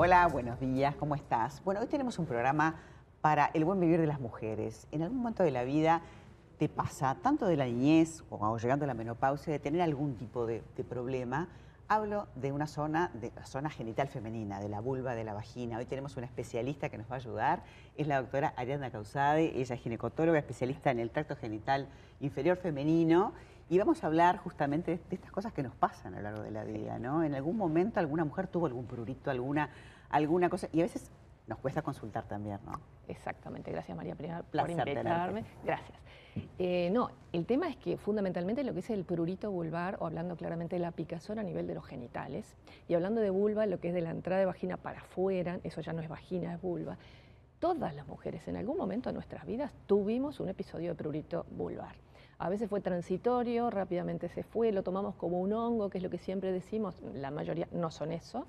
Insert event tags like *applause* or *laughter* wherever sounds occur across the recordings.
Hola, buenos días, ¿cómo estás? Bueno, hoy tenemos un programa para el buen vivir de las mujeres. En algún momento de la vida te pasa, tanto de la niñez o llegando a la menopausia, de tener algún tipo de, de problema. Hablo de una zona, de la zona genital femenina, de la vulva, de la vagina. Hoy tenemos una especialista que nos va a ayudar, es la doctora Ariadna Causade, ella es ginecotóloga, especialista en el tracto genital inferior femenino y vamos a hablar justamente de, estas cosas que nos pasan a lo largo de la vida, ¿no? En algún momento alguna mujer tuvo algún prurito, alguna, alguna cosa, y a veces nos cuesta consultar también, ¿no? Exactamente, gracias María Prima por invitarme. Gracias. Eh, no, el tema es que fundamentalmente lo que es el prurito vulvar, o hablando claramente de la picazón a nivel de los genitales, y hablando de vulva, lo que es de la entrada de vagina para afuera, eso ya no es vagina, es vulva. Todas las mujeres en algún momento de nuestras vidas tuvimos un episodio de prurito vulvar. A veces fue transitorio, rápidamente se fue, lo tomamos como un hongo, que es lo que siempre decimos, la mayoría no son eso,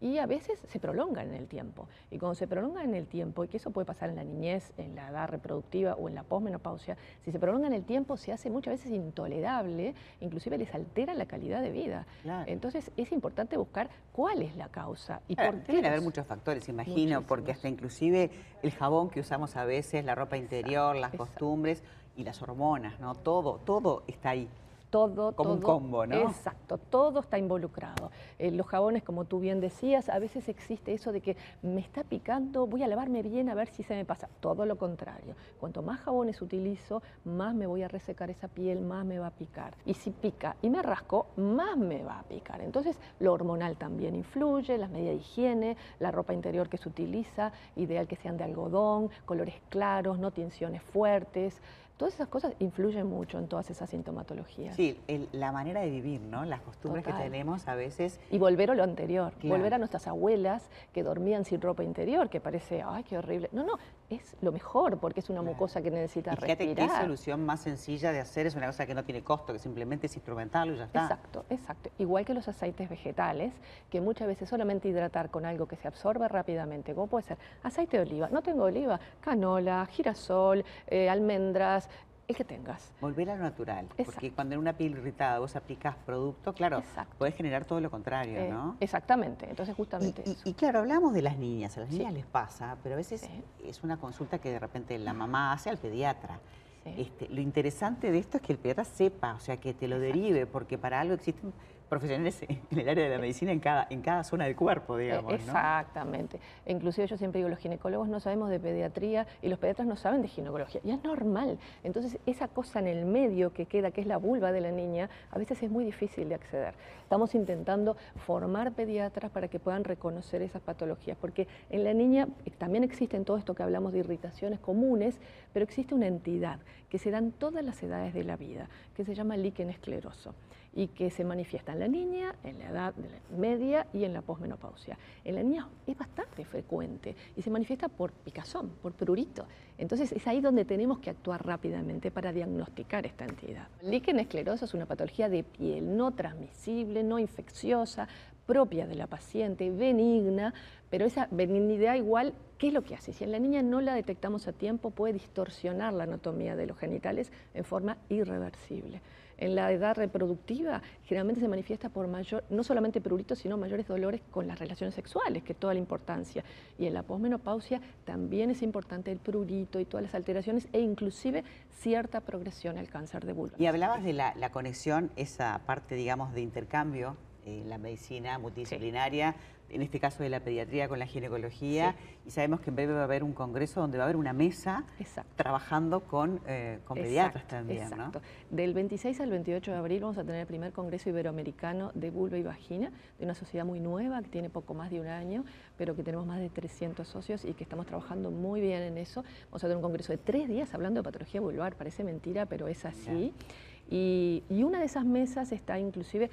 y a veces se prolonga en el tiempo. Y cuando se prolonga en el tiempo, y que eso puede pasar en la niñez, en la edad reproductiva o en la posmenopausia, si se prolonga en el tiempo se hace muchas veces intolerable, inclusive les altera la calidad de vida. Entonces es importante buscar cuál es la causa. Y por qué haber muchos factores, imagino, porque hasta inclusive el jabón que usamos a veces, la ropa interior, las costumbres y las hormonas, ¿no? Todo, todo está ahí. Todo, como un combo, ¿no? Exacto, todo está involucrado. Eh, los jabones, como tú bien decías, a veces existe eso de que me está picando, voy a lavarme bien a ver si se me pasa. Todo lo contrario. Cuanto más jabones utilizo, más me voy a resecar esa piel, más me va a picar. Y si pica y me rasco, más me va a picar. Entonces, lo hormonal también influye, las medidas de higiene, la ropa interior que se utiliza, ideal que sean de algodón, colores claros, no tensiones fuertes. Todas esas cosas influyen mucho en todas esas sintomatologías. Sí, la manera de vivir, ¿no? Las costumbres que tenemos a veces. Y volver a lo anterior, volver a nuestras abuelas que dormían sin ropa interior, que parece, ay, qué horrible. No, no, es lo mejor porque es una mucosa que necesita y fíjate respirar. qué solución más sencilla de hacer, es una cosa que no tiene costo, que simplemente es instrumentarlo y ya está. Exacto, exacto. Igual que los aceites vegetales, que muchas veces solamente hidratar con algo que se absorbe rápidamente, como puede ser aceite de oliva, no tengo oliva, canola, girasol, eh, almendras, el que tengas. Volver a lo natural, porque cuando en una piel irritada vos aplicas producto, claro, puedes generar todo lo contrario, eh, ¿no? Exactamente, entonces justamente y, eso. Y, claro, hablamos de las niñas, a las niñas les pasa, pero a veces es una consulta que de repente la mamá hace al pediatra. Este, lo interesante de esto es que el pediatra sepa, o sea, que te lo derive, porque para algo existen profesionales en el área de la medicina en cada, en cada zona del cuerpo, digamos. Exactamente. Inclusive yo siempre digo, los ginecólogos no sabemos de pediatría y los pediatras no saben de ginecología. Y es normal. Entonces, esa cosa en el medio que queda, que es la vulva de la niña, a veces es muy difícil de acceder. Estamos intentando formar pediatras para que puedan reconocer esas patologías, porque en la niña también existen todo esto que hablamos de irritaciones comunes, pero existe una entidad que se da en todas las edades de la vida, que se llama líquen escleroso y que se manifiesta en la niña, en la edad media y en la posmenopausia. En la niña es bastante frecuente y se manifiesta por picazón, por prurito. Entonces es ahí donde tenemos que actuar rápidamente para diagnosticar esta entidad. El líquen escleroso es una patología de piel no transmisible, no infecciosa, propia de la paciente, benigna, pero esa benignidad igual, ¿qué es lo que hace? Si en la niña no la detectamos a tiempo, puede distorsionar la anatomía de los genitales en forma irreversible en la edad reproductiva generalmente se manifiesta por mayor, no solamente prurito, sino mayores dolores con las relaciones sexuales, que es toda la importancia. Y en la posmenopausia también es importante el prurito y todas las alteraciones e inclusive cierta progresión al cáncer de vulva. Y hablabas de la, la conexión, esa parte, digamos, de intercambio en la medicina multidisciplinaria, en este caso de la pediatría con la ginecología, y sabemos que en breve va a haber un congreso donde va a haber una mesa trabajando con, eh, con pediatras también. Exacto. Del 26 al 28 de abril vamos a tener el primer congreso iberoamericano de vulva y vagina, de una sociedad muy nueva que tiene poco más de un año, pero que tenemos más de 300 socios y que estamos trabajando muy bien en eso. Vamos a tener un congreso de tres días hablando de patología vulvar, parece mentira, pero es así. Y, y, una de esas mesas está inclusive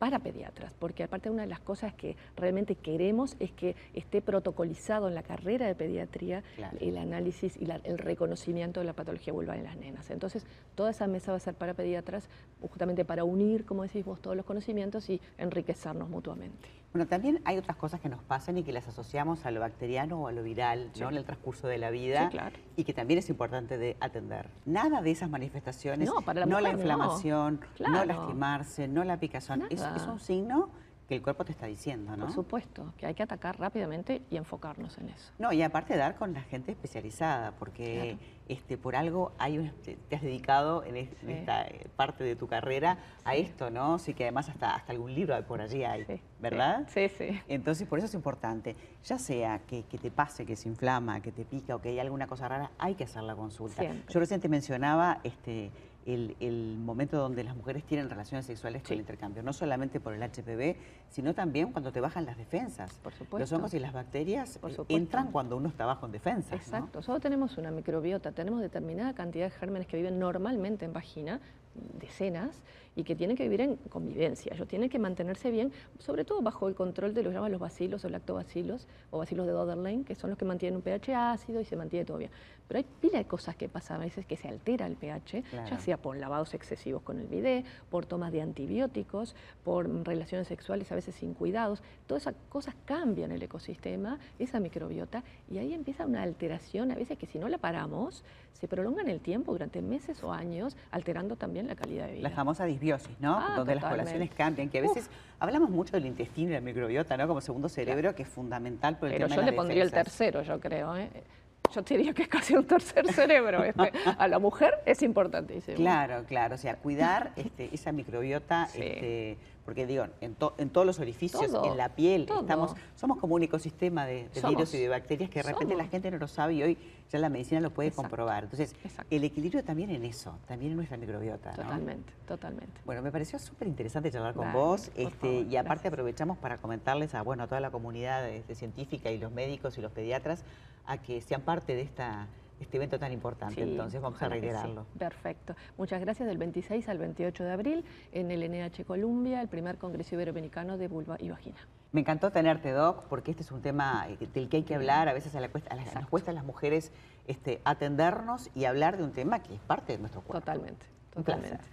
para pediatras, porque aparte una de las cosas que realmente queremos es que esté protocolizado en la carrera de pediatría el análisis y el reconocimiento de la patología vulvar en las nenas. Entonces, toda esa mesa va a ser para pediatras, justamente para unir, como decís vos, todos los conocimientos y enriquecernos mutuamente. Bueno, también hay otras cosas que nos pasan y que las asociamos a lo bacteriano o a lo viral ¿no? en el transcurso de la vida y que también es importante de atender. Nada de esas manifestaciones, no, la, inflamación, no, lastimarse, no la picazón, es, un signo que el cuerpo te está diciendo, ¿no? Por supuesto, que hay que atacar rápidamente y enfocarnos en eso. No, y aparte dar con la gente especializada, porque este, por algo hay te has dedicado en, esta eh, parte de tu carrera a esto, ¿no? Sí que además hasta, hasta algún libro por allí hay, ¿verdad? Sí, sí. Entonces, por eso es importante, ya sea que, te pase, que se inflama, que te pica o que hay alguna cosa rara, hay que hacer la consulta. Yo recién te mencionaba este, el, momento donde las mujeres tienen relaciones sexuales con el intercambio, no solamente por el HPV, sino también cuando te bajan las defensas. Por supuesto. Los hongos y las bacterias entran cuando uno está bajo en defensa. Exacto, solo tenemos una microbiota, tenemos determinada cantidad de gérmenes que viven normalmente en vagina, decenas, y que tienen que vivir en convivencia. Ellos tienen que mantenerse bien, sobre todo bajo el control de lo que llaman los bacilos o lactobacilos o bacilos de Doderlein, que son los que mantienen un pH ácido y se mantiene todo bien. Pero hay pila de cosas que pasan, a veces que se altera el pH, ya sea por lavados excesivos con el bidet, por tomas de antibióticos, por relaciones sexuales a veces sin cuidados. Todas esas cosas cambian el ecosistema, esa microbiota, y ahí empieza una alteración, a veces que si no la paramos, se prolonga en el tiempo durante meses o años, alterando también la calidad de vida. La famosa disbiosis, ¿no? Ah, Donde las poblaciones cambian, que a veces hablamos mucho del intestino y la microbiota, ¿no? Como segundo cerebro, que es fundamental por el Pero yo le pondría el tercero, yo creo, ¿eh? yo te diría que es casi un tercer cerebro. *laughs* Este. A la mujer es importantísimo. Claro, claro. O sea, cuidar *laughs* este, esa microbiota, este, porque digo, en, todos los orificios, en la piel, estamos, somos como un ecosistema de, virus y de bacterias que de repente la gente no lo sabe y hoy ya la medicina lo puede comprobar. Entonces, el equilibrio también en eso, también en nuestra microbiota. Totalmente, totalmente. Bueno, me pareció súper interesante charlar con vos este, y aparte aprovechamos para comentarles a, bueno, a toda la comunidad científica y los médicos y los pediatras a que sean parte de esta este evento tan importante, entonces vamos a reiterarlo. Perfecto. Muchas gracias. Del 26 al 28 de abril en el NH Columbia, el primer Congreso Iberoamericano de Vulva y Vagina. Me encantó tenerte, Doc, porque este es un tema del que hay que hablar. A veces a, la cuesta, nos cuesta a las mujeres este, atendernos y hablar de un tema que es parte de nuestro cuerpo. Totalmente, totalmente.